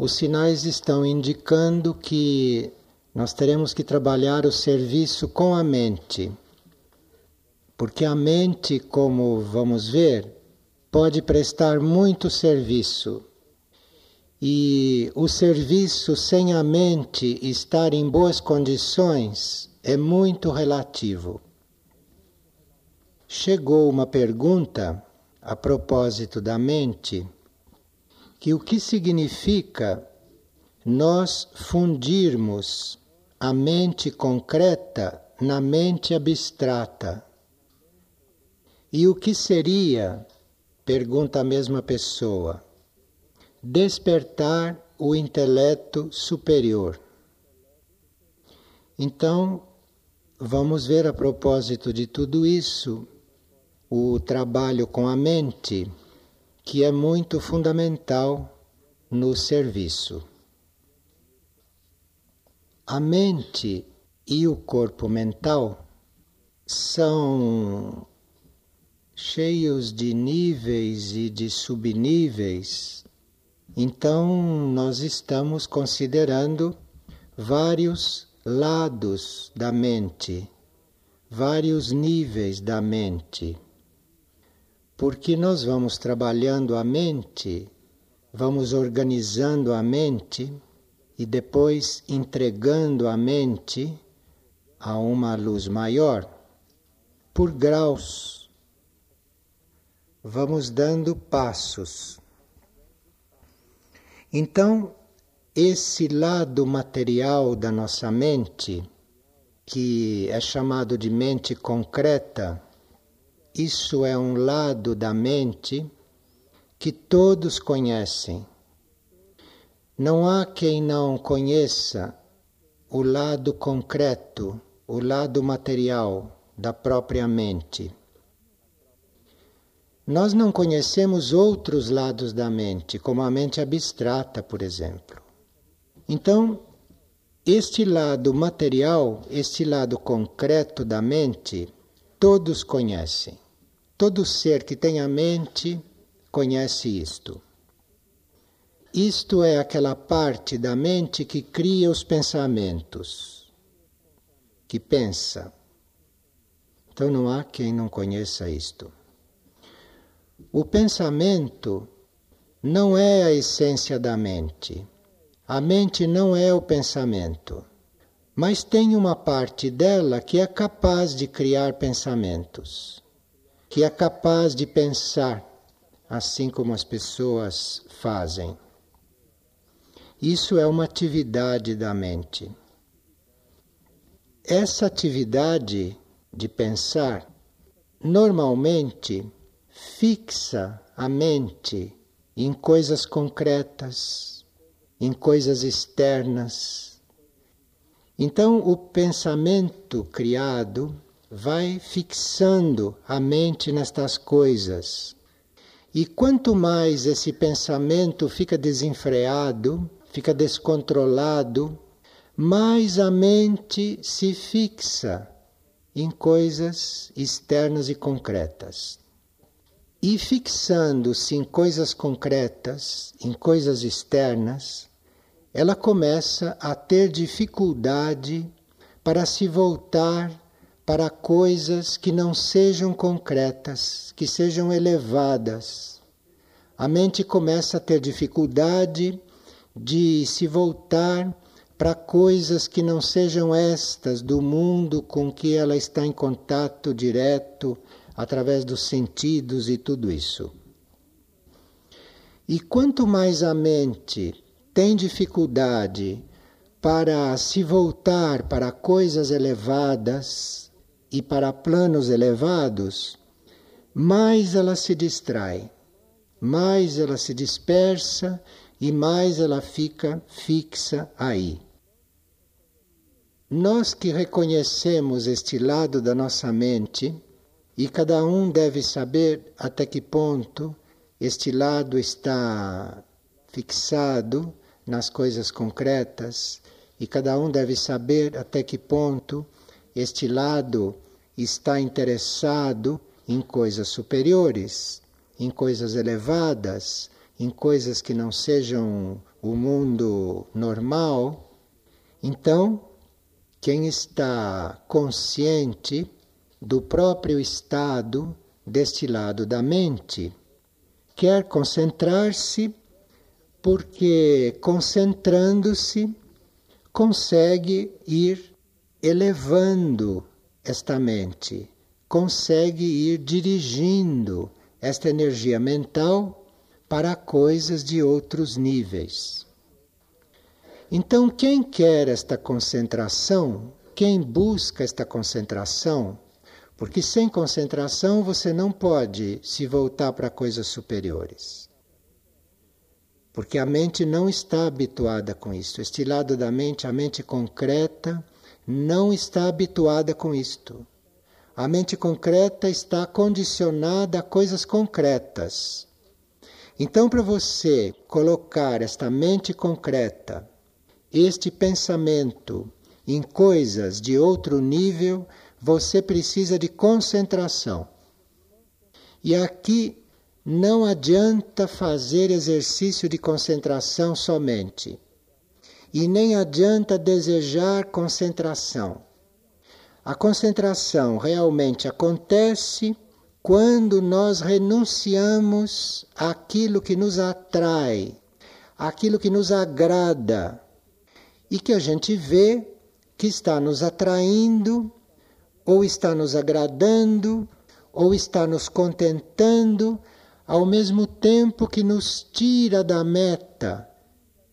os sinais estão indicando que nós teremos que trabalhar o serviço com a mente. Porque a mente, como vamos ver, pode prestar muito serviço. E o serviço sem a mente estar em boas condições é muito relativo. Chegou uma pergunta a propósito da mente, que o que significa nós fundirmos a mente concreta na mente abstrata. E o que seria, pergunta a mesma pessoa, despertar o intelecto superior? Então, vamos ver a propósito de tudo isso o trabalho com a mente, que é muito fundamental no serviço. A mente e o corpo mental são cheios de níveis e de subníveis, então nós estamos considerando vários lados da mente, vários níveis da mente. Porque nós vamos trabalhando a mente, vamos organizando a mente e depois entregando a mente a uma luz maior, por graus, vamos dando passos. Então, esse lado material da nossa mente, que é chamado de mente concreta, isso é um lado da mente que todos conhecem não há quem não conheça o lado concreto, o lado material da própria mente. Nós não conhecemos outros lados da mente, como a mente abstrata, por exemplo. Então, este lado material, este lado concreto da mente, todos conhecem. Todo ser que tem a mente conhece isto. Isto é aquela parte da mente que cria os pensamentos, que pensa. Então não há quem não conheça isto. O pensamento não é a essência da mente. A mente não é o pensamento, mas tem uma parte dela que é capaz de criar pensamentos, que é capaz de pensar, assim como as pessoas fazem. Isso é uma atividade da mente. Essa atividade de pensar normalmente fixa a mente em coisas concretas, em coisas externas. Então, o pensamento criado vai fixando a mente nestas coisas. E quanto mais esse pensamento fica desenfreado, fica descontrolado, mais a mente se fixa em coisas externas e concretas. E fixando-se em coisas concretas, em coisas externas, ela começa a ter dificuldade para se voltar para coisas que não sejam concretas, que sejam elevadas. A mente começa a ter dificuldade de se voltar para coisas que não sejam estas do mundo com que ela está em contato direto através dos sentidos e tudo isso. E quanto mais a mente tem dificuldade para se voltar para coisas elevadas e para planos elevados, mais ela se distrai, mais ela se dispersa e mais ela fica fixa aí. Nós que reconhecemos este lado da nossa mente, e cada um deve saber até que ponto este lado está fixado nas coisas concretas, e cada um deve saber até que ponto este lado está interessado em coisas superiores, em coisas elevadas, em coisas que não sejam o mundo normal, então quem está consciente do próprio estado deste lado da mente quer concentrar-se porque concentrando-se consegue ir elevando esta mente, consegue ir dirigindo esta energia mental para coisas de outros níveis. Então, quem quer esta concentração, quem busca esta concentração, porque sem concentração você não pode se voltar para coisas superiores. Porque a mente não está habituada com isso. Este lado da mente, a mente concreta, não está habituada com isto. A mente concreta está condicionada a coisas concretas. Então, para você colocar esta mente concreta este pensamento em coisas de outro nível, você precisa de concentração. E aqui não adianta fazer exercício de concentração somente. E nem adianta desejar concentração. A concentração realmente acontece quando nós renunciamos àquilo que nos atrai, àquilo que nos agrada e que a gente vê que está nos atraindo, ou está nos agradando, ou está nos contentando, ao mesmo tempo que nos tira da meta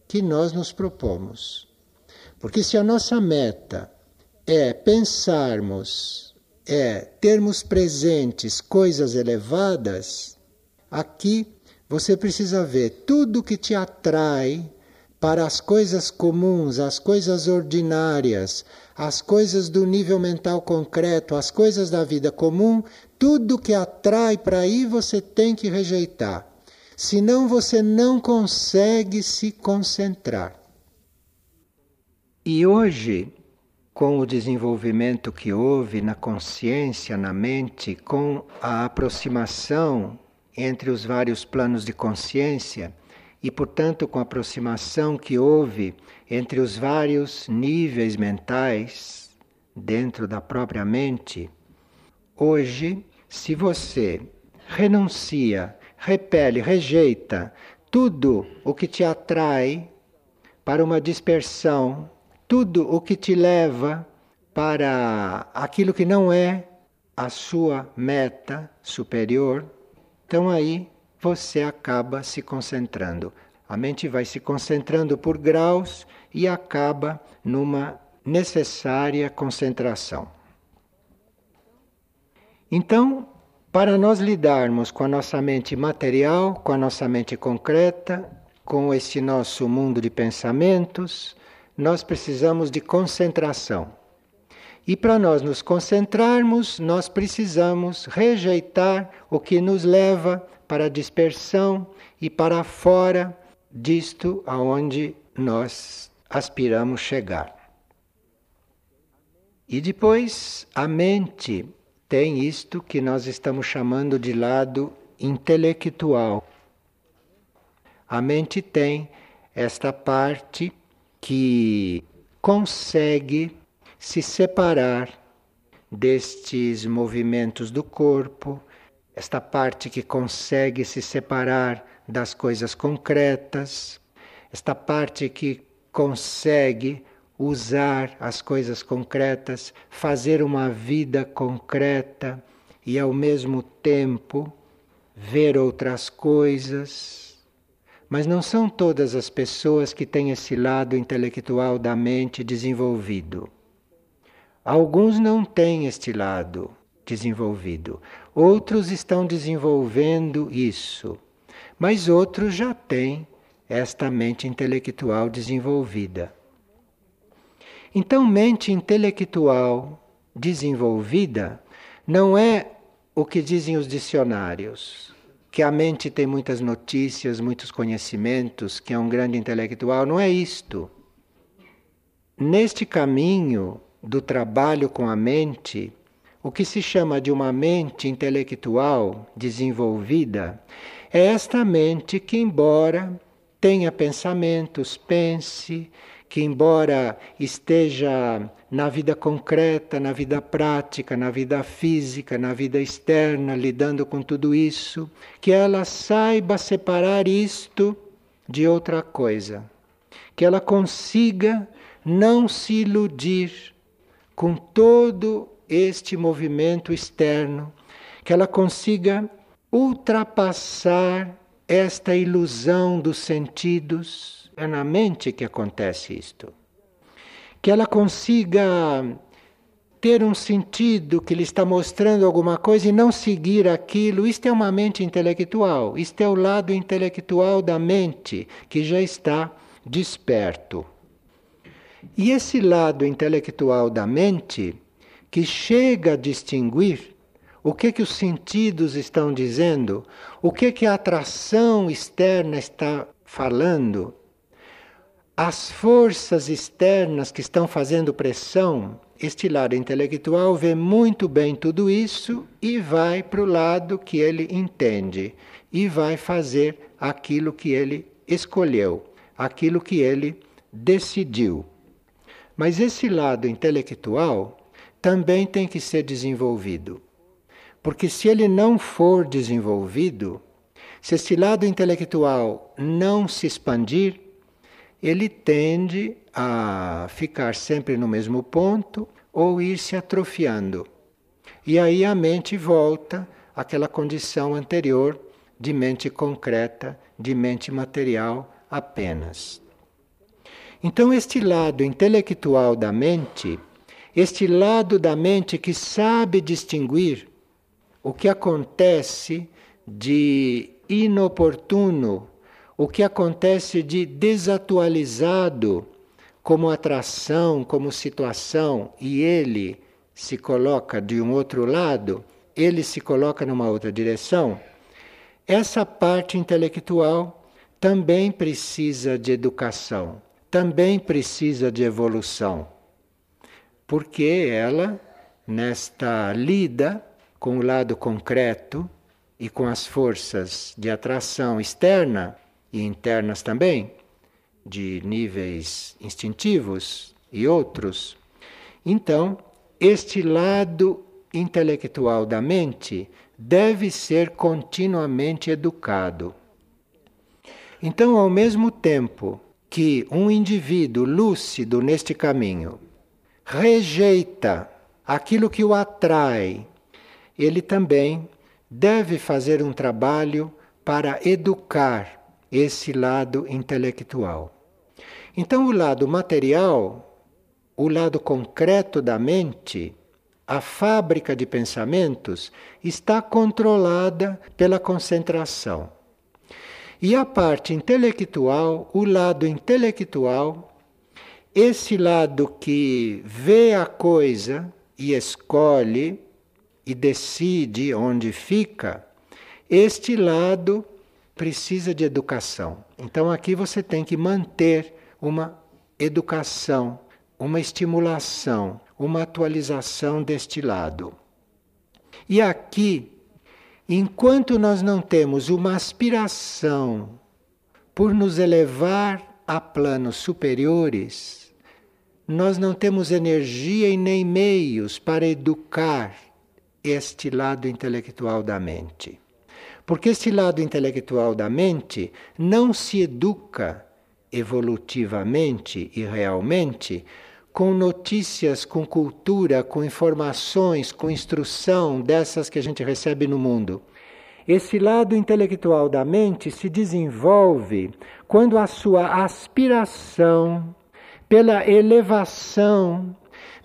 que nós nos propomos. Porque se a nossa meta é pensarmos, é termos presentes coisas elevadas, aqui você precisa ver tudo que te atrai para as coisas comuns, as coisas ordinárias, as coisas do nível mental concreto, as coisas da vida comum, tudo que atrai para aí você tem que rejeitar. Senão você não consegue se concentrar. E hoje, com o desenvolvimento que houve na consciência, na mente, com a aproximação entre os vários planos de consciência, e, portanto, com a aproximação que houve entre os vários níveis mentais dentro da própria mente, hoje, se você renuncia, repele, rejeita tudo o que te atrai para uma dispersão, tudo o que te leva para aquilo que não é a sua meta superior, então aí você acaba se concentrando. A mente vai se concentrando por graus e acaba numa necessária concentração. Então, para nós lidarmos com a nossa mente material, com a nossa mente concreta, com este nosso mundo de pensamentos, nós precisamos de concentração. E para nós nos concentrarmos, nós precisamos rejeitar o que nos leva para a dispersão e para fora disto aonde nós aspiramos chegar. E depois a mente tem isto que nós estamos chamando de lado intelectual. A mente tem esta parte que consegue se separar destes movimentos do corpo, esta parte que consegue se separar das coisas concretas, esta parte que consegue usar as coisas concretas, fazer uma vida concreta e ao mesmo tempo ver outras coisas. Mas não são todas as pessoas que têm esse lado intelectual da mente desenvolvido. Alguns não têm este lado desenvolvido. Outros estão desenvolvendo isso, mas outros já têm esta mente intelectual desenvolvida. Então, mente intelectual desenvolvida não é o que dizem os dicionários, que a mente tem muitas notícias, muitos conhecimentos, que é um grande intelectual. Não é isto. Neste caminho do trabalho com a mente, o que se chama de uma mente intelectual desenvolvida é esta mente que, embora tenha pensamentos, pense, que embora esteja na vida concreta, na vida prática, na vida física, na vida externa, lidando com tudo isso, que ela saiba separar isto de outra coisa, que ela consiga não se iludir com todo este movimento externo, que ela consiga ultrapassar esta ilusão dos sentidos. É na mente que acontece isto. Que ela consiga ter um sentido que lhe está mostrando alguma coisa e não seguir aquilo. Isto é uma mente intelectual. Isto é o lado intelectual da mente que já está desperto. E esse lado intelectual da mente que chega a distinguir o que que os sentidos estão dizendo, o que que a atração externa está falando, as forças externas que estão fazendo pressão, este lado intelectual vê muito bem tudo isso e vai para o lado que ele entende e vai fazer aquilo que ele escolheu, aquilo que ele decidiu. Mas esse lado intelectual também tem que ser desenvolvido. Porque se ele não for desenvolvido, se esse lado intelectual não se expandir, ele tende a ficar sempre no mesmo ponto ou ir se atrofiando. E aí a mente volta àquela condição anterior de mente concreta, de mente material apenas. Então, este lado intelectual da mente, este lado da mente que sabe distinguir o que acontece de inoportuno, o que acontece de desatualizado como atração, como situação, e ele se coloca de um outro lado, ele se coloca numa outra direção, essa parte intelectual também precisa de educação também precisa de evolução, porque ela, nesta lida com o lado concreto e com as forças de atração externa e internas também, de níveis instintivos e outros, então este lado intelectual da mente deve ser continuamente educado. Então, ao mesmo tempo que um indivíduo lúcido neste caminho rejeita aquilo que o atrai, ele também deve fazer um trabalho para educar esse lado intelectual. Então, o lado material, o lado concreto da mente, a fábrica de pensamentos, está controlada pela concentração. E a parte intelectual, o lado intelectual, esse lado que vê a coisa e escolhe e decide onde fica, este lado precisa de educação. Então aqui você tem que manter uma educação, uma estimulação, uma atualização deste lado. E aqui Enquanto nós não temos uma aspiração por nos elevar a planos superiores, nós não temos energia e nem meios para educar este lado intelectual da mente. Porque este lado intelectual da mente não se educa evolutivamente e realmente com notícias, com cultura, com informações, com instrução dessas que a gente recebe no mundo. Esse lado intelectual da mente se desenvolve quando a sua aspiração pela elevação,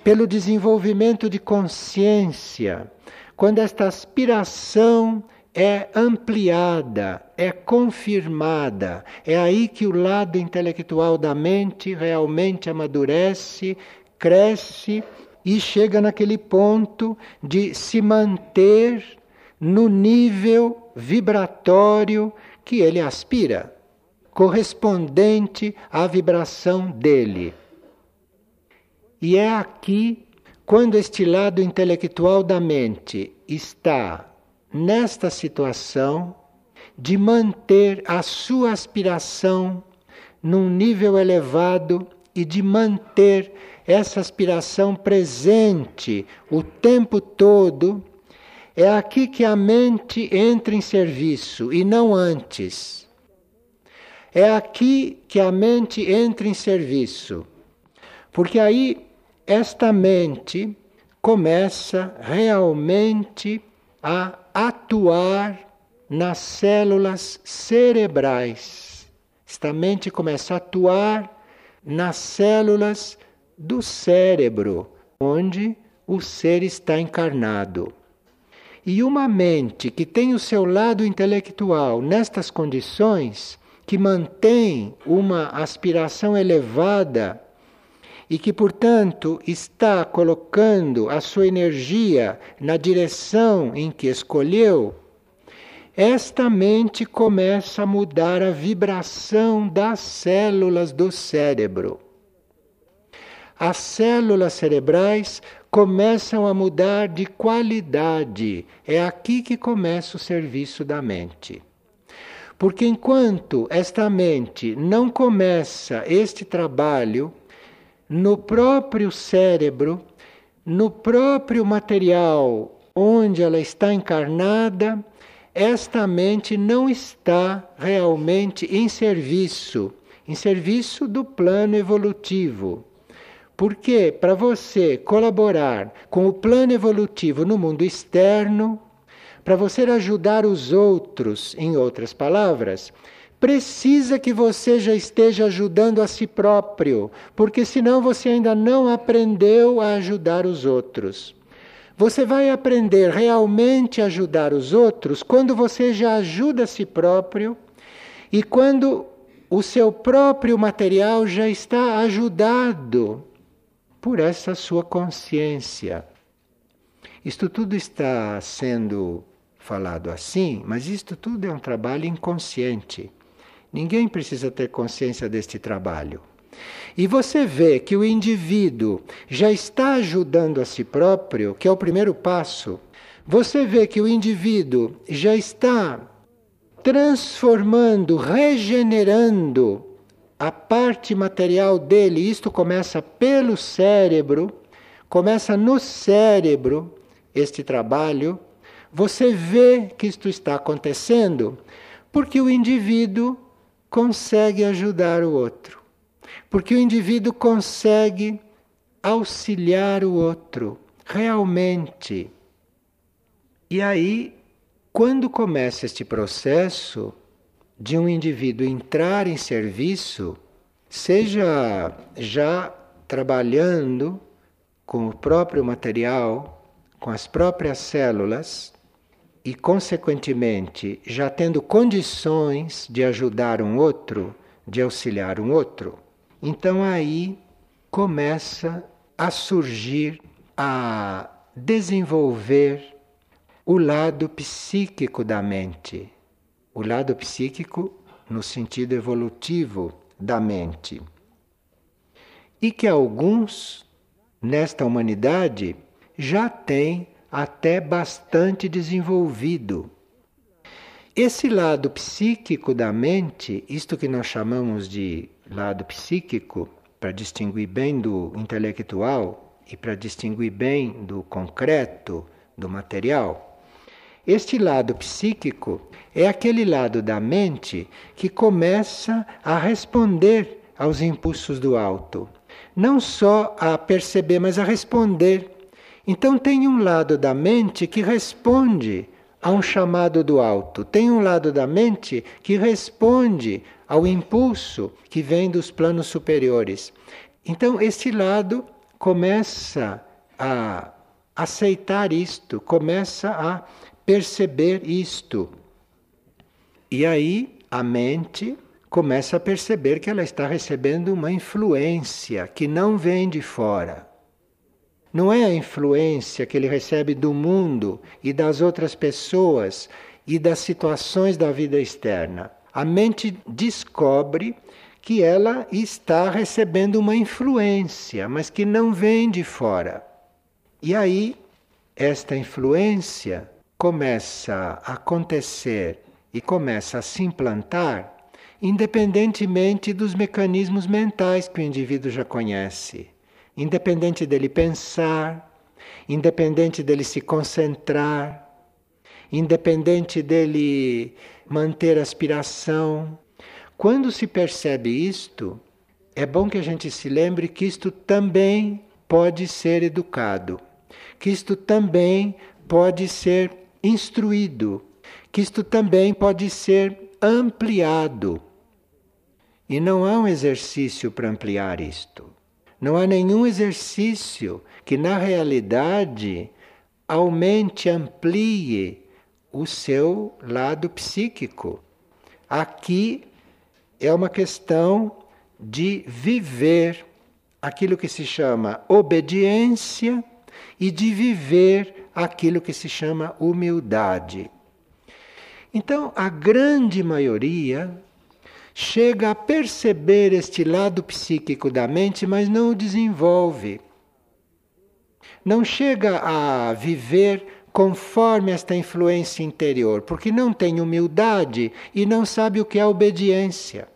pelo desenvolvimento de consciência, quando esta aspiração é ampliada, é confirmada. É aí que o lado intelectual da mente realmente amadurece, cresce e chega naquele ponto de se manter no nível vibratório que ele aspira, correspondente à vibração dele. E é aqui, quando este lado intelectual da mente está nesta situação, de manter a sua aspiração num nível elevado e de manter essa aspiração presente o tempo todo, é aqui que a mente entra em serviço e não antes. É aqui que a mente entra em serviço. Porque aí esta mente começa realmente a atuar nas células cerebrais. Esta mente começa a atuar nas células do cérebro, onde o ser está encarnado. E uma mente que tem o seu lado intelectual nestas condições, que mantém uma aspiração elevada e que, portanto, está colocando a sua energia na direção em que escolheu, esta mente começa a mudar a vibração das células do cérebro. As células cerebrais começam a mudar de qualidade. É aqui que começa o serviço da mente. Porque enquanto esta mente não começa este trabalho no próprio cérebro, no próprio material onde ela está encarnada, esta mente não está realmente em serviço, em serviço do plano evolutivo. Porque para você colaborar com o plano evolutivo no mundo externo, para você ajudar os outros, em outras palavras, precisa que você já esteja ajudando a si próprio, porque senão você ainda não aprendeu a ajudar os outros. Você vai aprender realmente a ajudar os outros quando você já ajuda a si próprio e quando o seu próprio material já está ajudado por essa sua consciência. Isto tudo está sendo falado assim, mas isto tudo é um trabalho inconsciente. Ninguém precisa ter consciência deste trabalho. E você vê que o indivíduo já está ajudando a si próprio, que é o primeiro passo. Você vê que o indivíduo já está transformando, regenerando a parte material dele. Isto começa pelo cérebro, começa no cérebro este trabalho. Você vê que isto está acontecendo porque o indivíduo consegue ajudar o outro. Porque o indivíduo consegue auxiliar o outro, realmente. E aí, quando começa este processo de um indivíduo entrar em serviço, seja já trabalhando com o próprio material, com as próprias células, e, consequentemente, já tendo condições de ajudar um outro, de auxiliar um outro, então aí começa a surgir, a desenvolver o lado psíquico da mente, o lado psíquico no sentido evolutivo da mente. E que alguns nesta humanidade já têm até bastante desenvolvido. Esse lado psíquico da mente, isto que nós chamamos de lado psíquico, para distinguir bem do intelectual e para distinguir bem do concreto, do material. Este lado psíquico é aquele lado da mente que começa a responder aos impulsos do alto. Não só a perceber, mas a responder. Então, tem um lado da mente que responde a um chamado do alto, tem um lado da mente que responde ao impulso que vem dos planos superiores. Então, este lado começa a aceitar isto, começa a perceber isto. E aí a mente começa a perceber que ela está recebendo uma influência que não vem de fora. Não é a influência que ele recebe do mundo e das outras pessoas e das situações da vida externa a mente descobre que ela está recebendo uma influência, mas que não vem de fora. E aí, esta influência começa a acontecer e começa a se implantar, independentemente dos mecanismos mentais que o indivíduo já conhece, independente dele pensar, independente dele se concentrar, independente dele manter a aspiração. Quando se percebe isto, é bom que a gente se lembre que isto também pode ser educado, que isto também pode ser instruído, que isto também pode ser ampliado. E não há um exercício para ampliar isto. Não há nenhum exercício que, na realidade, aumente, amplie o seu lado psíquico. Aqui é uma questão de viver aquilo que se chama obediência e de viver aquilo que se chama humildade. Então, a grande maioria chega a perceber este lado psíquico da mente, mas não o desenvolve. Não chega a viver conforme esta influência interior, porque não tem humildade e não sabe o que é obediência.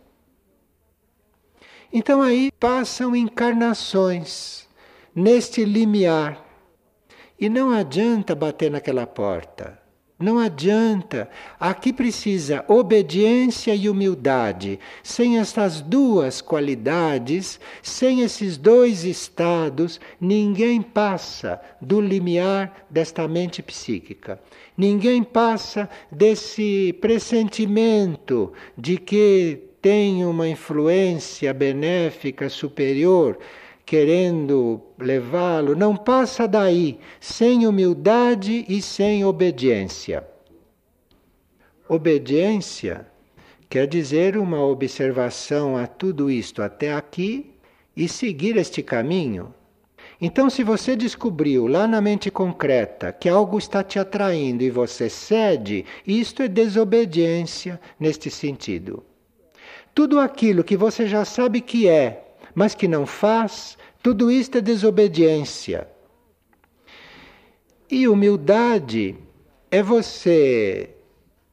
Então aí passam encarnações neste limiar. E não adianta bater naquela porta. Não adianta. Aqui precisa obediência e humildade. Sem estas duas qualidades, sem esses dois estados, ninguém passa do limiar desta mente psíquica. Ninguém passa desse pressentimento de que tem uma influência benéfica superior querendo levá-lo, não passa daí sem humildade e sem obediência. Obediência quer dizer uma observação a tudo isto até aqui e seguir este caminho. Então, se você descobriu lá na mente concreta que algo está te atraindo e você cede, isto é desobediência neste sentido. Tudo aquilo que você já sabe que é, mas que não faz, tudo isto é desobediência. E humildade é você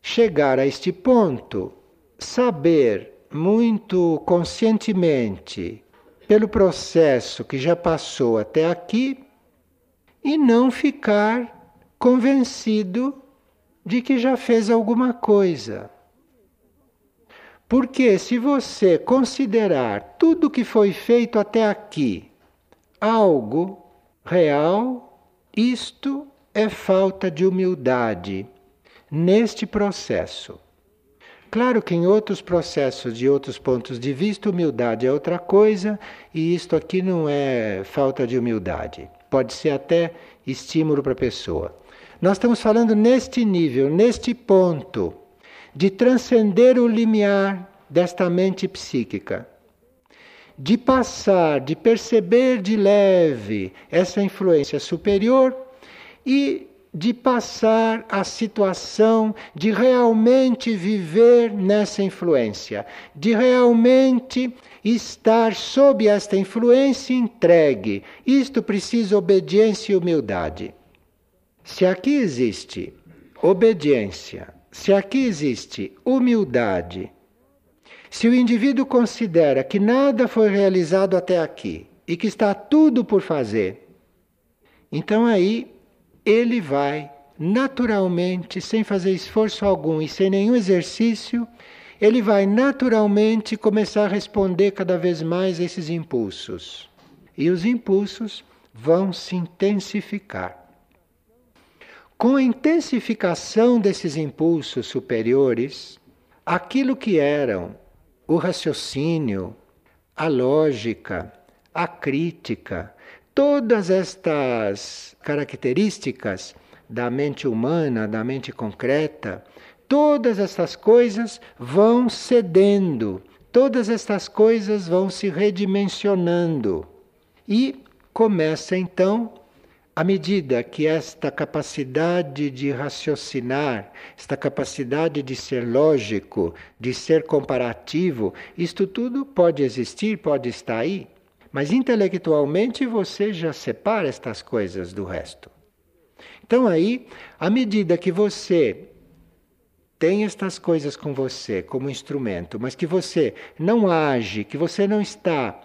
chegar a este ponto, saber muito conscientemente pelo processo que já passou até aqui e não ficar convencido de que já fez alguma coisa. Porque se você considerar tudo que foi feito até aqui algo real, isto é falta de humildade neste processo. Claro que em outros processos, de outros pontos de vista, humildade é outra coisa, e isto aqui não é falta de humildade. Pode ser até estímulo para a pessoa. Nós estamos falando neste nível, neste ponto de transcender o limiar desta mente psíquica, de passar, de perceber de leve essa influência superior e de passar a situação de realmente viver nessa influência, de realmente estar sob esta influência entregue. Isto precisa obediência e humildade. Se aqui existe obediência, se aqui existe humildade, se o indivíduo considera que nada foi realizado até aqui e que está tudo por fazer, então aí ele vai naturalmente, sem fazer esforço algum e sem nenhum exercício, ele vai naturalmente começar a responder cada vez mais a esses impulsos. E os impulsos vão se intensificar. Com a intensificação desses impulsos superiores, aquilo que eram o raciocínio, a lógica, a crítica, todas estas características da mente humana, da mente concreta, todas estas coisas vão cedendo, todas estas coisas vão se redimensionando. E começa então à medida que esta capacidade de raciocinar, esta capacidade de ser lógico, de ser comparativo, isto tudo pode existir, pode estar aí, mas intelectualmente você já separa estas coisas do resto. Então aí, à medida que você tem estas coisas com você como instrumento, mas que você não age, que você não está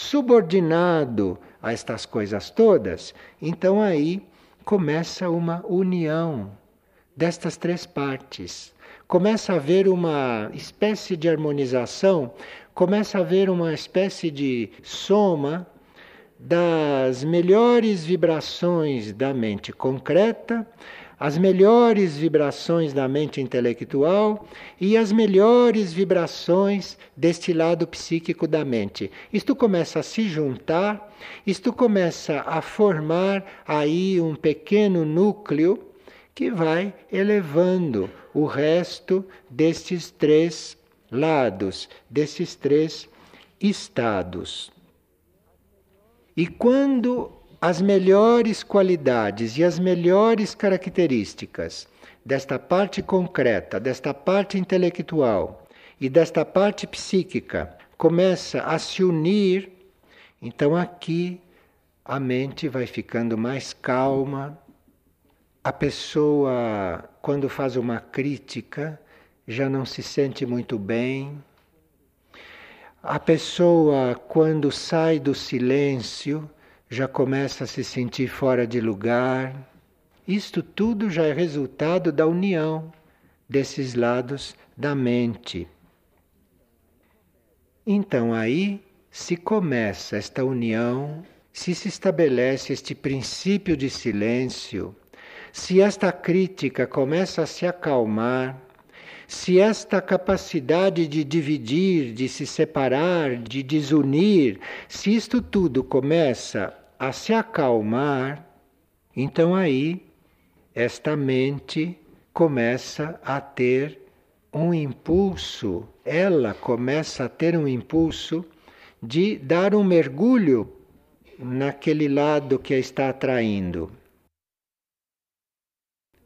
subordinado a estas coisas todas, então aí começa uma união destas três partes. Começa a haver uma espécie de harmonização, começa a haver uma espécie de soma das melhores vibrações da mente concreta, as melhores vibrações da mente intelectual e as melhores vibrações deste lado psíquico da mente. Isto começa a se juntar, isto começa a formar aí um pequeno núcleo que vai elevando o resto destes três lados, desses três estados. E quando as melhores qualidades e as melhores características desta parte concreta, desta parte intelectual e desta parte psíquica começa a se unir, então aqui a mente vai ficando mais calma. A pessoa, quando faz uma crítica, já não se sente muito bem. A pessoa, quando sai do silêncio, já começa a se sentir fora de lugar. Isto tudo já é resultado da união desses lados da mente. Então aí se começa esta união, se se estabelece este princípio de silêncio, se esta crítica começa a se acalmar, se esta capacidade de dividir, de se separar, de desunir, se isto tudo começa a se acalmar, então aí esta mente começa a ter um impulso, ela começa a ter um impulso de dar um mergulho naquele lado que a está atraindo.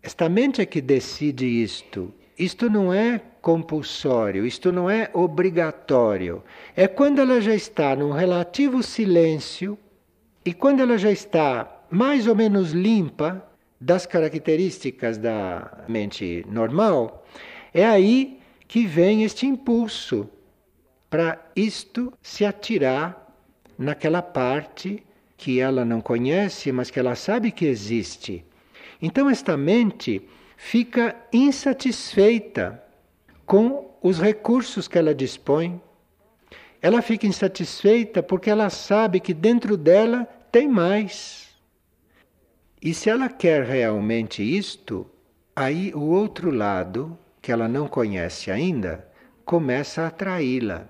Esta mente é que decide isto. Isto não é compulsório, isto não é obrigatório. É quando ela já está num relativo silêncio e quando ela já está mais ou menos limpa das características da mente normal, é aí que vem este impulso para isto se atirar naquela parte que ela não conhece, mas que ela sabe que existe. Então, esta mente fica insatisfeita com os recursos que ela dispõe ela fica insatisfeita porque ela sabe que dentro dela tem mais. E se ela quer realmente isto, aí o outro lado, que ela não conhece ainda, começa a atraí-la.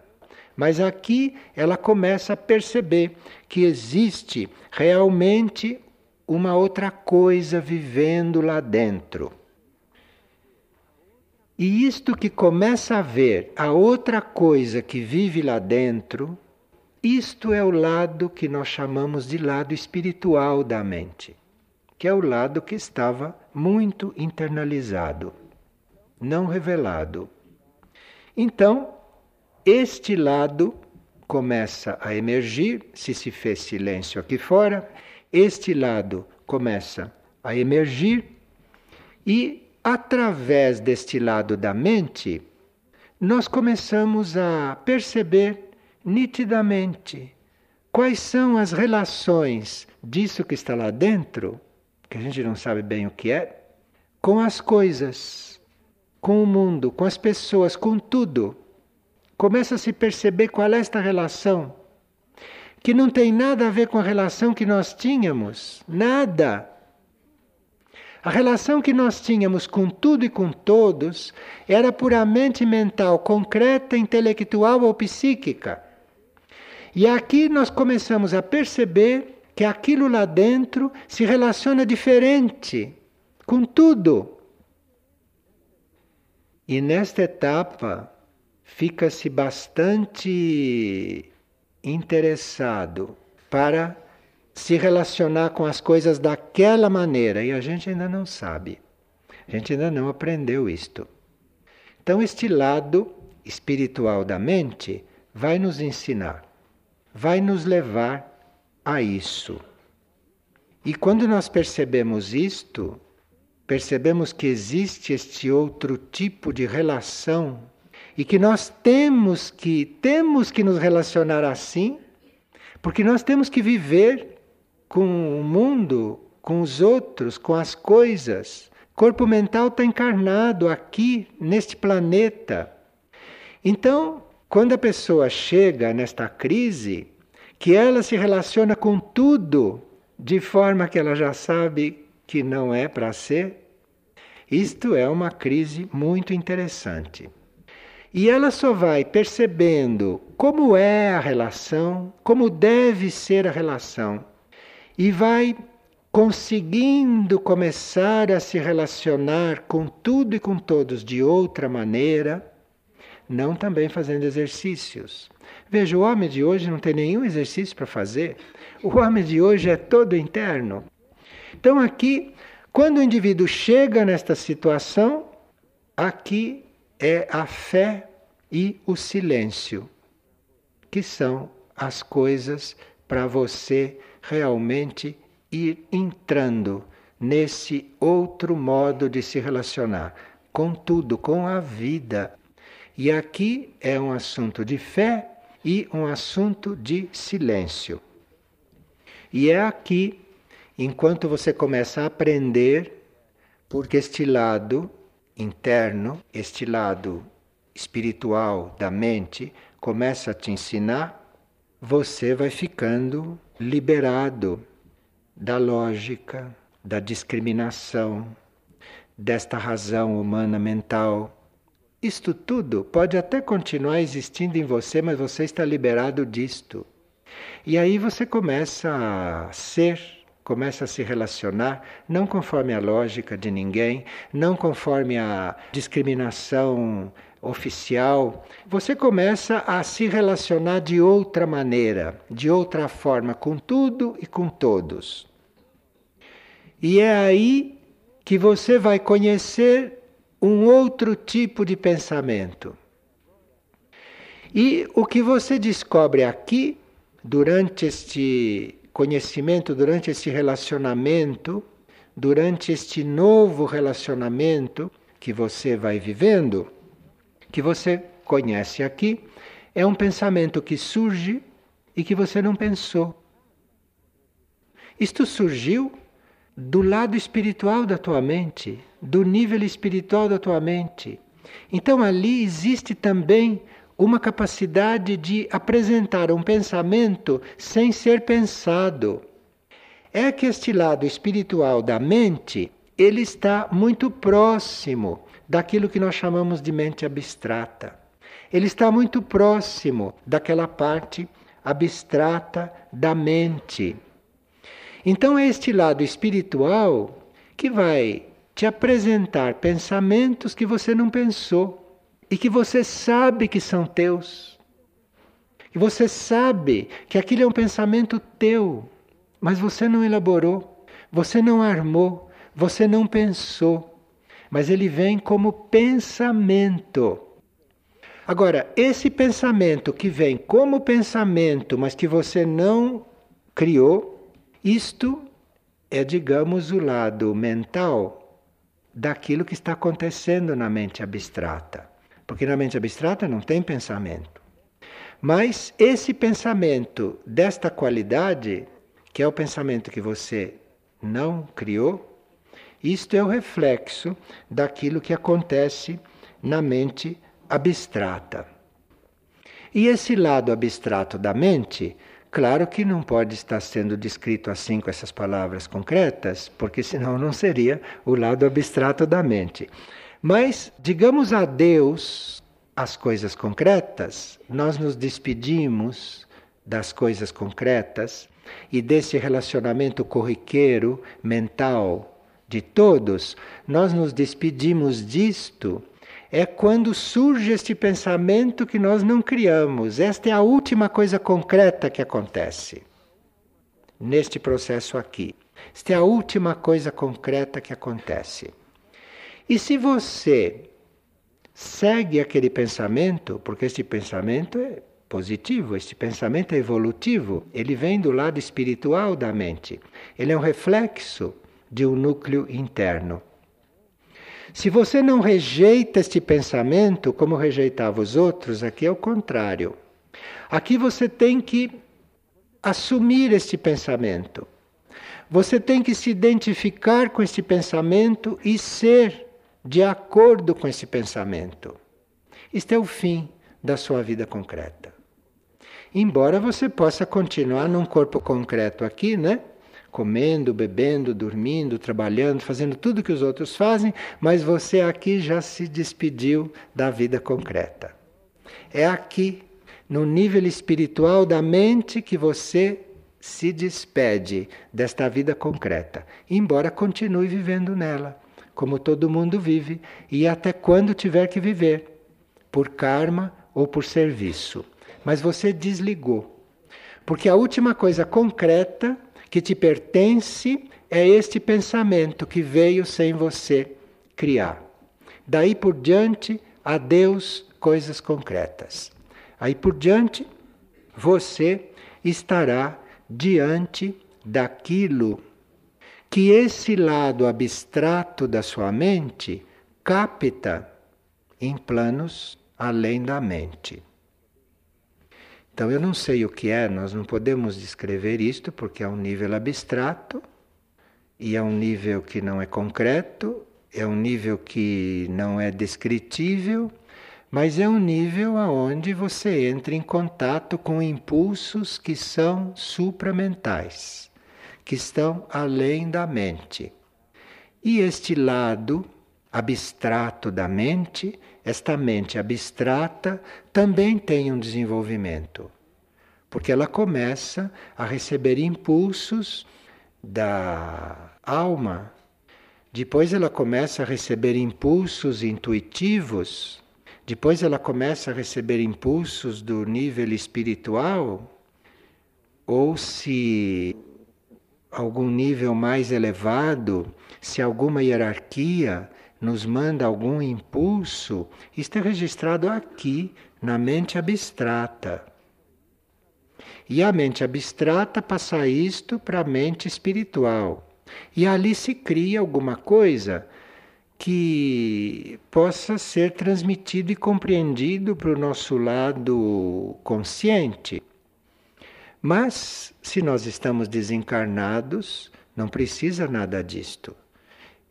Mas aqui ela começa a perceber que existe realmente uma outra coisa vivendo lá dentro. E isto que começa a ver a outra coisa que vive lá dentro, isto é o lado que nós chamamos de lado espiritual da mente, que é o lado que estava muito internalizado, não revelado. Então, este lado começa a emergir, se se fez silêncio aqui fora, este lado começa a emergir e através deste lado da mente, nós começamos a perceber nitidamente quais são as relações disso que está lá dentro, que a gente não sabe bem o que é, com as coisas, com o mundo, com as pessoas, com tudo. Começa a se perceber qual é esta relação, que não tem nada a ver com a relação que nós tínhamos, nada. A relação que nós tínhamos com tudo e com todos era puramente mental, concreta, intelectual ou psíquica. E aqui nós começamos a perceber que aquilo lá dentro se relaciona diferente com tudo. E nesta etapa fica-se bastante interessado para se relacionar com as coisas daquela maneira e a gente ainda não sabe. A gente ainda não aprendeu isto. Então, este lado espiritual da mente vai nos ensinar, vai nos levar a isso. E quando nós percebemos isto, percebemos que existe este outro tipo de relação e que nós temos que temos que nos relacionar assim, porque nós temos que viver com o mundo, com os outros, com as coisas. Corpo mental está encarnado aqui neste planeta. Então, quando a pessoa chega nesta crise, que ela se relaciona com tudo de forma que ela já sabe que não é para ser, isto é uma crise muito interessante. E ela só vai percebendo como é a relação, como deve ser a relação, e vai conseguindo começar a se relacionar com tudo e com todos de outra maneira, não também fazendo exercícios. Veja, o homem de hoje não tem nenhum exercício para fazer. O homem de hoje é todo interno. Então, aqui, quando o indivíduo chega nesta situação, aqui é a fé e o silêncio, que são as coisas para você realmente ir entrando nesse outro modo de se relacionar com tudo, com a vida. E aqui é um assunto de fé e um assunto de silêncio. E é aqui, enquanto você começa a aprender, porque este lado interno, este lado espiritual da mente começa a te ensinar, você vai ficando liberado da lógica, da discriminação, desta razão humana mental. Isto tudo pode até continuar existindo em você, mas você está liberado disto. E aí você começa a ser começa a se relacionar não conforme a lógica de ninguém, não conforme a discriminação oficial, você começa a se relacionar de outra maneira, de outra forma, com tudo e com todos. E é aí que você vai conhecer um outro tipo de pensamento. E o que você descobre aqui, durante este conhecimento, durante esse relacionamento, durante este novo relacionamento que você vai vivendo, que você conhece aqui, é um pensamento que surge e que você não pensou. Isto surgiu do lado espiritual da tua mente, do nível espiritual da tua mente. Então ali existe também uma capacidade de apresentar um pensamento sem ser pensado. É que este lado espiritual da mente, ele está muito próximo daquilo que nós chamamos de mente abstrata. Ele está muito próximo daquela parte abstrata da mente. Então é este lado espiritual que vai te apresentar pensamentos que você não pensou e que você sabe que são teus. E você sabe que aquilo é um pensamento teu, mas você não elaborou, você não armou, você não pensou, mas ele vem como pensamento. Agora, esse pensamento que vem como pensamento, mas que você não criou, isto é, digamos, o lado mental daquilo que está acontecendo na mente abstrata. Porque na mente abstrata não tem pensamento. Mas esse pensamento desta qualidade, que é o pensamento que você não criou, isto é o reflexo daquilo que acontece na mente abstrata. E esse lado abstrato da mente, claro que não pode estar sendo descrito assim com essas palavras concretas, porque senão não seria o lado abstrato da mente. Mas digamos a Deus as coisas concretas, nós nos despedimos das coisas concretas e desse relacionamento corriqueiro mental de todos, nós nos despedimos disto. É quando surge este pensamento que nós não criamos. Esta é a última coisa concreta que acontece neste processo aqui. Esta é a última coisa concreta que acontece. E se você segue aquele pensamento, porque este pensamento é positivo, este pensamento é evolutivo, ele vem do lado espiritual da mente, ele é um reflexo de um núcleo interno. Se você não rejeita este pensamento como rejeitava os outros, aqui é o contrário. Aqui você tem que assumir este pensamento. Você tem que se identificar com este pensamento e ser de acordo com esse pensamento. Isto é o fim da sua vida concreta. Embora você possa continuar num corpo concreto aqui, né? Comendo, bebendo, dormindo, trabalhando, fazendo tudo que os outros fazem, mas você aqui já se despediu da vida concreta. É aqui, no nível espiritual da mente, que você se despede desta vida concreta, embora continue vivendo nela, como todo mundo vive, e até quando tiver que viver, por karma ou por serviço mas você desligou. Porque a última coisa concreta que te pertence é este pensamento que veio sem você criar. Daí por diante, a Deus coisas concretas. Aí por diante, você estará diante daquilo que esse lado abstrato da sua mente capta em planos além da mente. Então eu não sei o que é, nós não podemos descrever isto porque é um nível abstrato e é um nível que não é concreto, é um nível que não é descritível, mas é um nível aonde você entra em contato com impulsos que são supramentais, que estão além da mente. E este lado abstrato da mente, esta mente abstrata também tem um desenvolvimento, porque ela começa a receber impulsos da alma, depois ela começa a receber impulsos intuitivos, depois ela começa a receber impulsos do nível espiritual, ou se algum nível mais elevado, se alguma hierarquia nos manda algum impulso, é registrado aqui na mente abstrata. E a mente abstrata passa isto para a mente espiritual. E ali se cria alguma coisa que possa ser transmitido e compreendido para o nosso lado consciente. Mas, se nós estamos desencarnados, não precisa nada disto.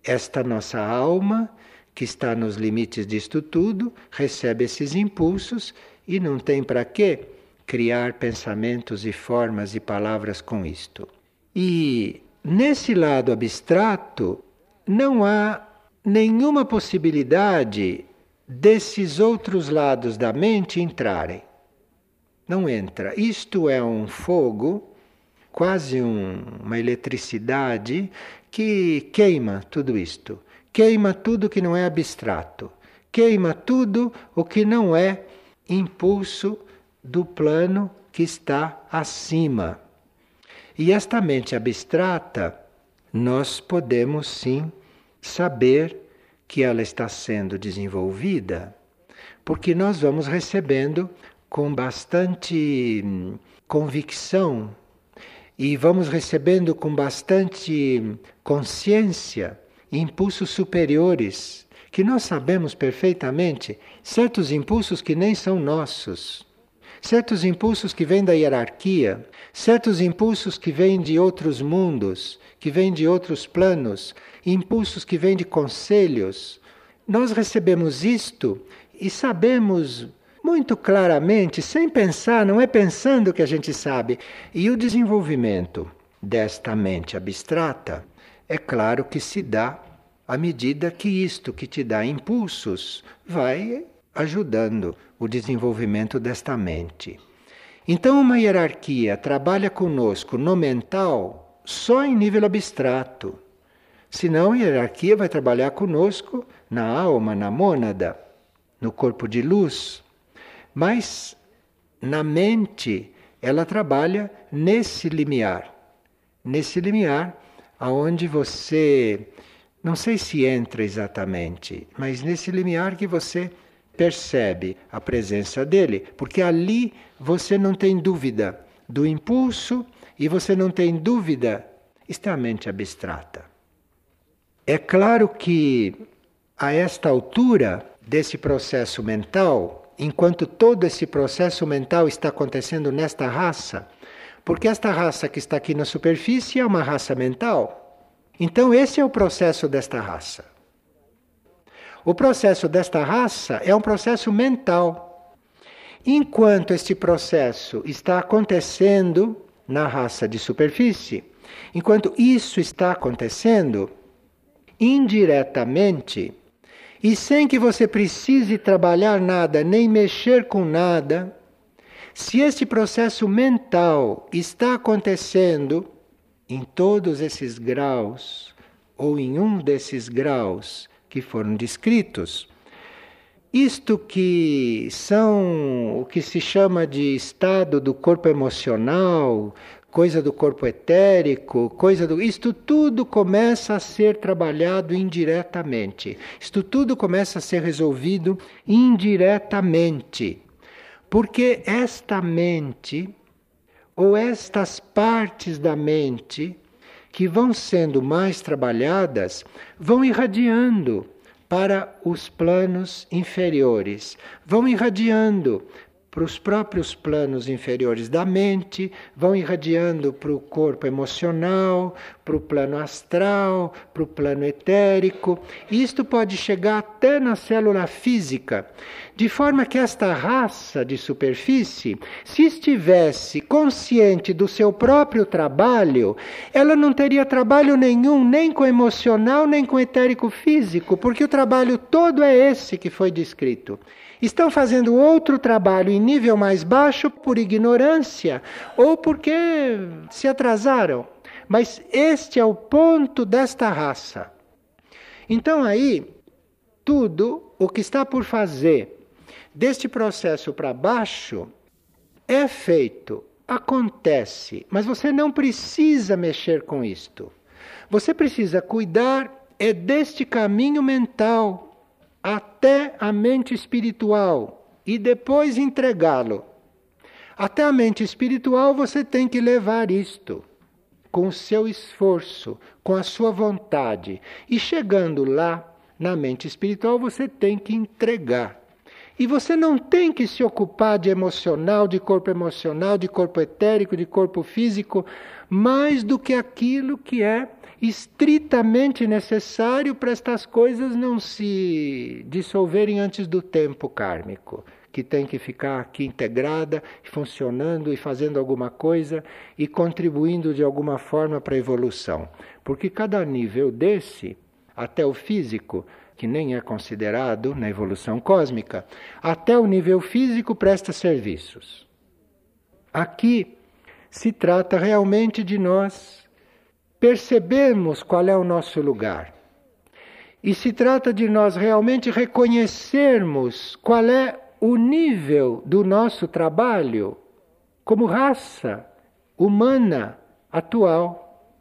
Esta nossa alma, que está nos limites disto tudo, recebe esses impulsos e não tem para quê criar pensamentos e formas e palavras com isto. E nesse lado abstrato não há nenhuma possibilidade desses outros lados da mente entrarem. Não entra. Isto é um fogo, quase um, uma eletricidade que queima tudo isto, queima tudo que não é abstrato, queima tudo o que não é impulso do plano que está acima. E esta mente abstrata, nós podemos sim saber que ela está sendo desenvolvida, porque nós vamos recebendo com bastante hum, convicção e vamos recebendo com bastante consciência impulsos superiores, que nós sabemos perfeitamente, certos impulsos que nem são nossos, certos impulsos que vêm da hierarquia, certos impulsos que vêm de outros mundos, que vêm de outros planos, impulsos que vêm de conselhos. Nós recebemos isto e sabemos muito claramente, sem pensar, não é pensando que a gente sabe. E o desenvolvimento desta mente abstrata, é claro que se dá à medida que isto que te dá impulsos vai ajudando o desenvolvimento desta mente. Então, uma hierarquia trabalha conosco no mental só em nível abstrato. Senão, a hierarquia vai trabalhar conosco na alma, na mônada, no corpo de luz, mas na mente ela trabalha nesse limiar, nesse limiar aonde você não sei se entra exatamente, mas nesse limiar que você percebe a presença dele, porque ali você não tem dúvida do impulso e você não tem dúvida, está a mente abstrata. É claro que a esta altura desse processo mental, enquanto todo esse processo mental está acontecendo nesta raça, porque esta raça que está aqui na superfície é uma raça mental. Então, esse é o processo desta raça. O processo desta raça é um processo mental. Enquanto este processo está acontecendo na raça de superfície, enquanto isso está acontecendo, indiretamente, e sem que você precise trabalhar nada, nem mexer com nada, se este processo mental está acontecendo em todos esses graus, ou em um desses graus que foram descritos, isto que são o que se chama de estado do corpo emocional, coisa do corpo etérico, coisa do. Isto tudo começa a ser trabalhado indiretamente. Isto tudo começa a ser resolvido indiretamente. Porque esta mente, ou estas partes da mente, que vão sendo mais trabalhadas, vão irradiando para os planos inferiores, vão irradiando para os próprios planos inferiores da mente, vão irradiando para o corpo emocional, para o plano astral, para o plano etérico. Isto pode chegar até na célula física, de forma que esta raça de superfície, se estivesse consciente do seu próprio trabalho, ela não teria trabalho nenhum, nem com emocional, nem com etérico físico, porque o trabalho todo é esse que foi descrito estão fazendo outro trabalho em nível mais baixo por ignorância ou porque se atrasaram. Mas este é o ponto desta raça. Então aí, tudo o que está por fazer deste processo para baixo é feito, acontece, mas você não precisa mexer com isto. Você precisa cuidar é deste caminho mental até a mente espiritual e depois entregá-lo. Até a mente espiritual você tem que levar isto com o seu esforço, com a sua vontade. E chegando lá, na mente espiritual, você tem que entregar. E você não tem que se ocupar de emocional, de corpo emocional, de corpo etérico, de corpo físico, mais do que aquilo que é estritamente necessário para estas coisas não se dissolverem antes do tempo kármico, que tem que ficar aqui integrada, funcionando e fazendo alguma coisa e contribuindo de alguma forma para a evolução. Porque cada nível desse, até o físico, que nem é considerado na evolução cósmica, até o nível físico presta serviços. Aqui se trata realmente de nós percebemos qual é o nosso lugar. E se trata de nós realmente reconhecermos qual é o nível do nosso trabalho como raça humana atual.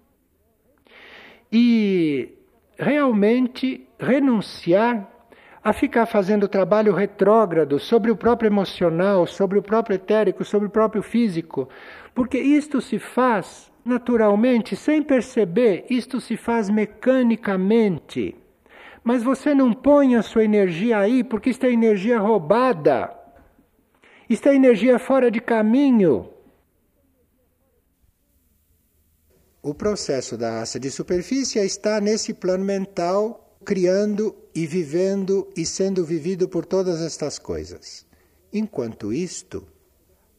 E realmente renunciar a ficar fazendo trabalho retrógrado sobre o próprio emocional, sobre o próprio etérico, sobre o próprio físico, porque isto se faz naturalmente, sem perceber, isto se faz mecanicamente. Mas você não põe a sua energia aí, porque isto é energia roubada. Isto é energia fora de caminho. O processo da raça de superfície está nesse plano mental, criando e vivendo e sendo vivido por todas estas coisas. Enquanto isto,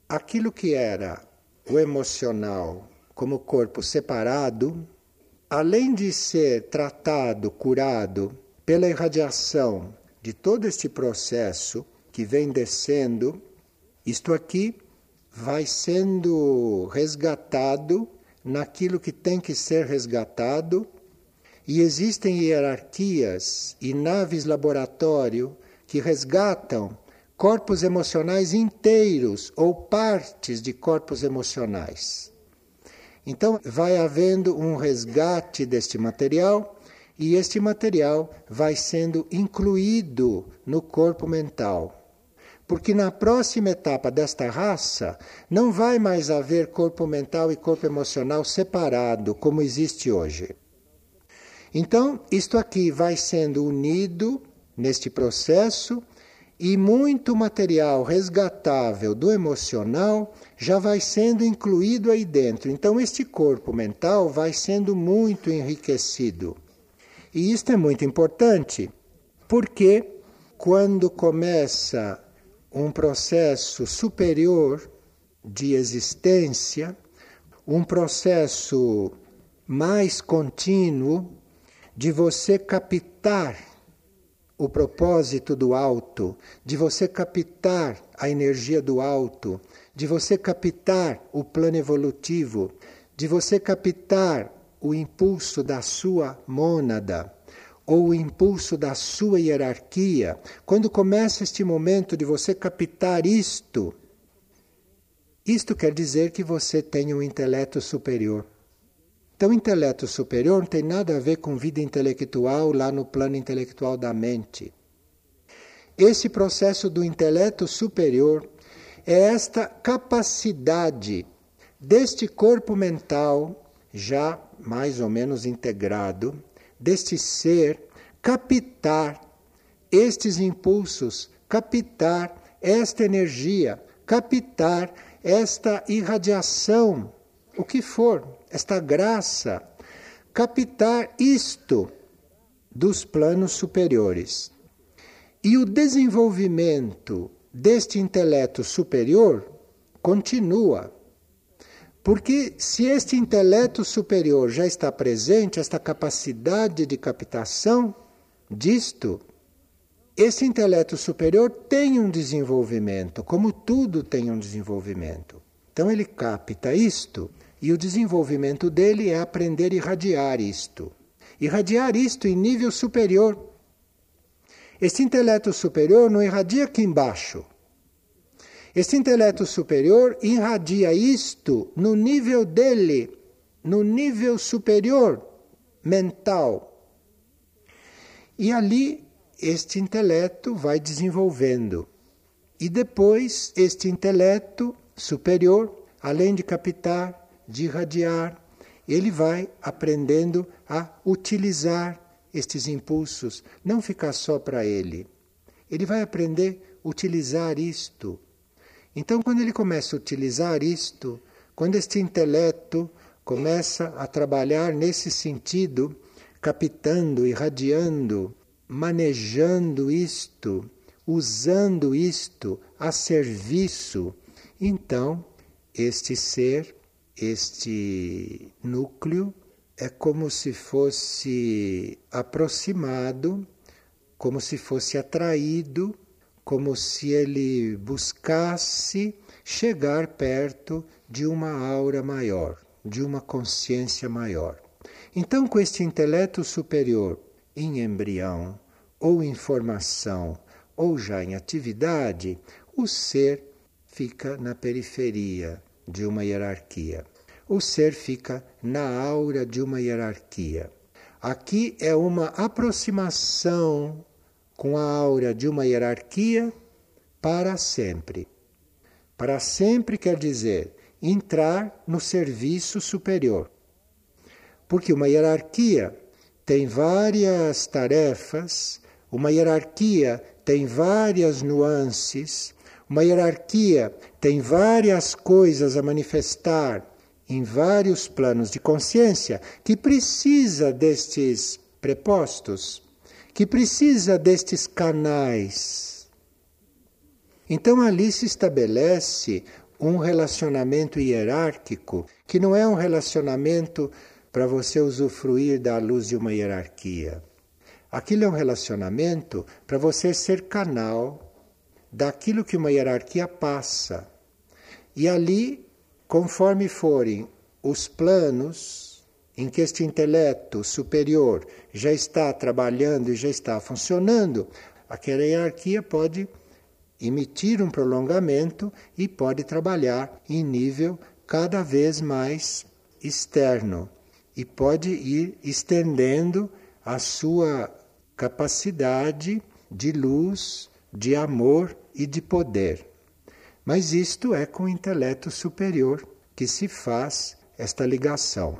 aquilo que era o emocional, como corpo separado, além de ser tratado, curado pela irradiação de todo este processo que vem descendo, isto aqui vai sendo resgatado naquilo que tem que ser resgatado, e existem hierarquias e naves laboratório que resgatam corpos emocionais inteiros ou partes de corpos emocionais. Então, vai havendo um resgate deste material e este material vai sendo incluído no corpo mental. Porque na próxima etapa desta raça não vai mais haver corpo mental e corpo emocional separado como existe hoje. Então, isto aqui vai sendo unido neste processo e muito material resgatável do emocional já vai sendo incluído aí dentro. Então, este corpo mental vai sendo muito enriquecido. E isto é muito importante, porque quando começa um processo superior de existência, um processo mais contínuo de você captar o propósito do alto, de você captar a energia do alto, de você captar o plano evolutivo, de você captar o impulso da sua mônada ou o impulso da sua hierarquia. Quando começa este momento de você captar isto, isto quer dizer que você tem um intelecto superior. Então, intelecto superior não tem nada a ver com vida intelectual lá no plano intelectual da mente. Esse processo do intelecto superior é esta capacidade deste corpo mental já mais ou menos integrado, deste ser captar estes impulsos, captar esta energia, captar esta irradiação, o que for, esta graça, captar isto dos planos superiores. E o desenvolvimento deste intelecto superior continua. Porque se este intelecto superior já está presente, esta capacidade de captação disto, esse intelecto superior tem um desenvolvimento, como tudo tem um desenvolvimento. Então ele capta isto e o desenvolvimento dele é aprender a irradiar isto. Irradiar isto em nível superior. Este intelecto superior não irradia aqui embaixo. Este intelecto superior irradia isto no nível dele, no nível superior mental. E ali este intelecto vai desenvolvendo. E depois este intelecto superior, além de captar de irradiar, ele vai aprendendo a utilizar estes impulsos, não ficar só para ele. Ele vai aprender a utilizar isto. Então, quando ele começa a utilizar isto, quando este intelecto começa a trabalhar nesse sentido, captando, irradiando, manejando isto, usando isto a serviço, então este ser este núcleo é como se fosse aproximado, como se fosse atraído, como se ele buscasse chegar perto de uma aura maior, de uma consciência maior. Então, com este intelecto superior em embrião, ou em formação, ou já em atividade, o ser fica na periferia de uma hierarquia. O ser fica na aura de uma hierarquia. Aqui é uma aproximação com a aura de uma hierarquia para sempre. Para sempre quer dizer entrar no serviço superior. Porque uma hierarquia tem várias tarefas, uma hierarquia tem várias nuances, uma hierarquia tem várias coisas a manifestar em vários planos de consciência que precisa destes prepostos, que precisa destes canais. Então ali se estabelece um relacionamento hierárquico que não é um relacionamento para você usufruir da luz de uma hierarquia. Aquilo é um relacionamento para você ser canal daquilo que uma hierarquia passa. E ali, conforme forem os planos em que este intelecto superior já está trabalhando e já está funcionando, aquela hierarquia pode emitir um prolongamento e pode trabalhar em nível cada vez mais externo e pode ir estendendo a sua capacidade de luz, de amor e de poder. Mas isto é com o intelecto superior que se faz esta ligação.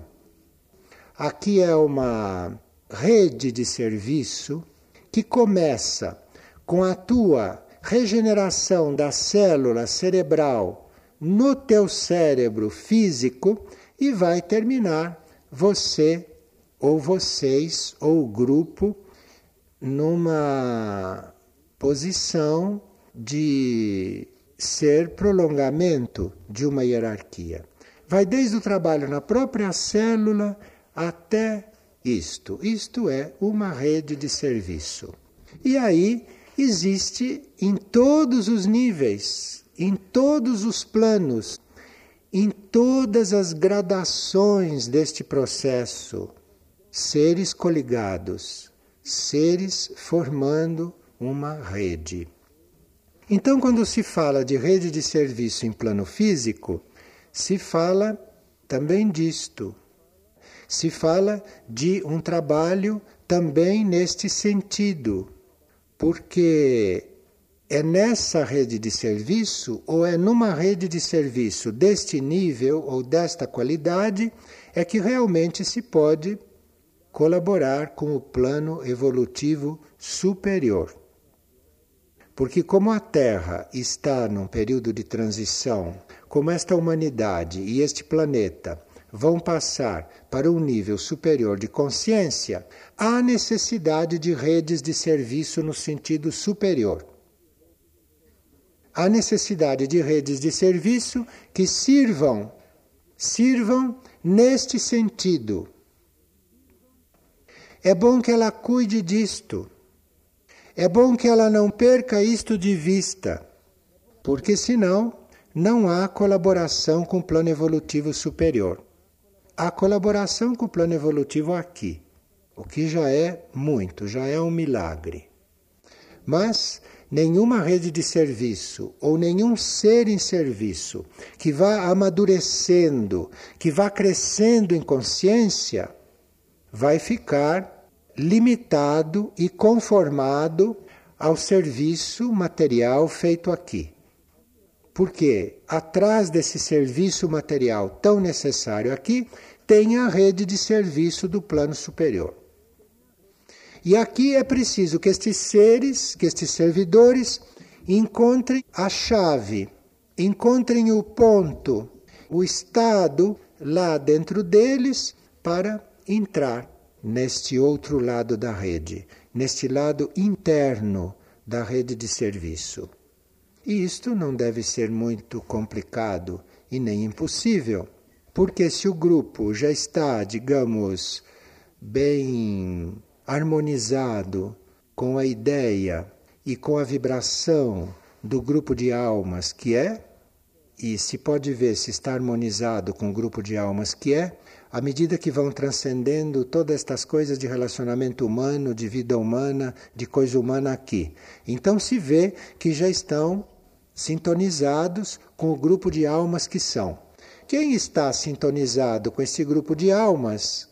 Aqui é uma rede de serviço que começa com a tua regeneração da célula cerebral no teu cérebro físico e vai terminar você ou vocês ou o grupo numa posição de ser prolongamento de uma hierarquia. Vai desde o trabalho na própria célula até isto. Isto é uma rede de serviço. E aí existe em todos os níveis, em todos os planos, em todas as gradações deste processo, seres coligados, seres formando uma rede. Então, quando se fala de rede de serviço em plano físico, se fala também disto. Se fala de um trabalho também neste sentido, porque é nessa rede de serviço ou é numa rede de serviço deste nível ou desta qualidade é que realmente se pode colaborar com o plano evolutivo superior. Porque, como a Terra está num período de transição, como esta humanidade e este planeta vão passar para um nível superior de consciência, há necessidade de redes de serviço no sentido superior. Há necessidade de redes de serviço que sirvam, sirvam neste sentido. É bom que ela cuide disto. É bom que ela não perca isto de vista, porque senão não há colaboração com o plano evolutivo superior. Há colaboração com o plano evolutivo aqui, o que já é muito, já é um milagre. Mas nenhuma rede de serviço ou nenhum ser em serviço que vá amadurecendo, que vá crescendo em consciência, vai ficar limitado e conformado ao serviço material feito aqui. Porque atrás desse serviço material tão necessário aqui, tem a rede de serviço do plano superior. E aqui é preciso que estes seres, que estes servidores, encontrem a chave, encontrem o ponto, o estado lá dentro deles para entrar neste outro lado da rede, neste lado interno da rede de serviço. E isto não deve ser muito complicado e nem impossível, porque se o grupo já está, digamos, bem harmonizado com a ideia e com a vibração do grupo de almas que é, e se pode ver se está harmonizado com o grupo de almas que é, à medida que vão transcendendo todas estas coisas de relacionamento humano, de vida humana, de coisa humana aqui. Então se vê que já estão sintonizados com o grupo de almas que são. Quem está sintonizado com esse grupo de almas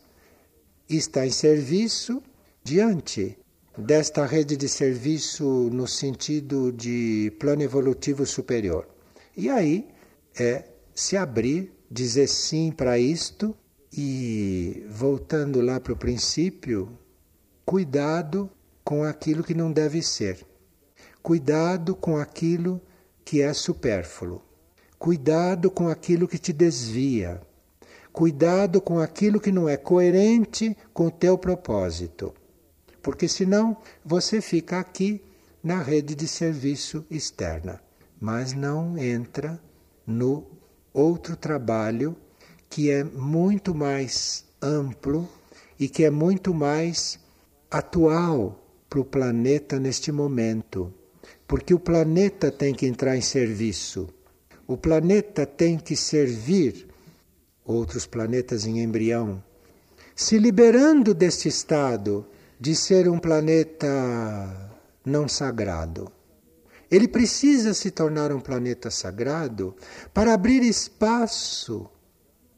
está em serviço diante desta rede de serviço no sentido de plano evolutivo superior. E aí é se abrir, dizer sim para isto e voltando lá para o princípio, cuidado com aquilo que não deve ser. Cuidado com aquilo que é supérfluo. Cuidado com aquilo que te desvia. Cuidado com aquilo que não é coerente com o teu propósito. Porque senão você fica aqui na rede de serviço externa, mas não entra no outro trabalho que é muito mais amplo e que é muito mais atual para o planeta neste momento. Porque o planeta tem que entrar em serviço. O planeta tem que servir outros planetas em embrião, se liberando deste estado de ser um planeta não sagrado. Ele precisa se tornar um planeta sagrado para abrir espaço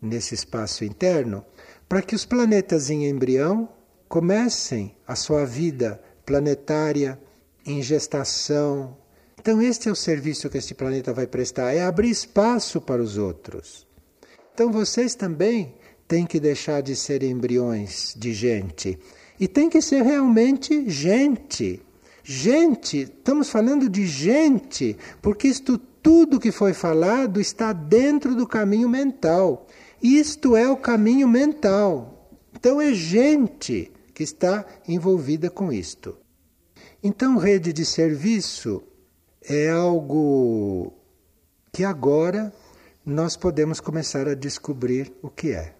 nesse espaço interno, para que os planetas em embrião comecem a sua vida planetária em gestação. Então, este é o serviço que este planeta vai prestar: é abrir espaço para os outros. Então, vocês também têm que deixar de ser embriões de gente E tem que ser realmente gente. Gente, estamos falando de gente, porque isto tudo que foi falado está dentro do caminho mental. Isto é o caminho mental. Então é gente que está envolvida com isto. Então, rede de serviço é algo que agora nós podemos começar a descobrir o que é.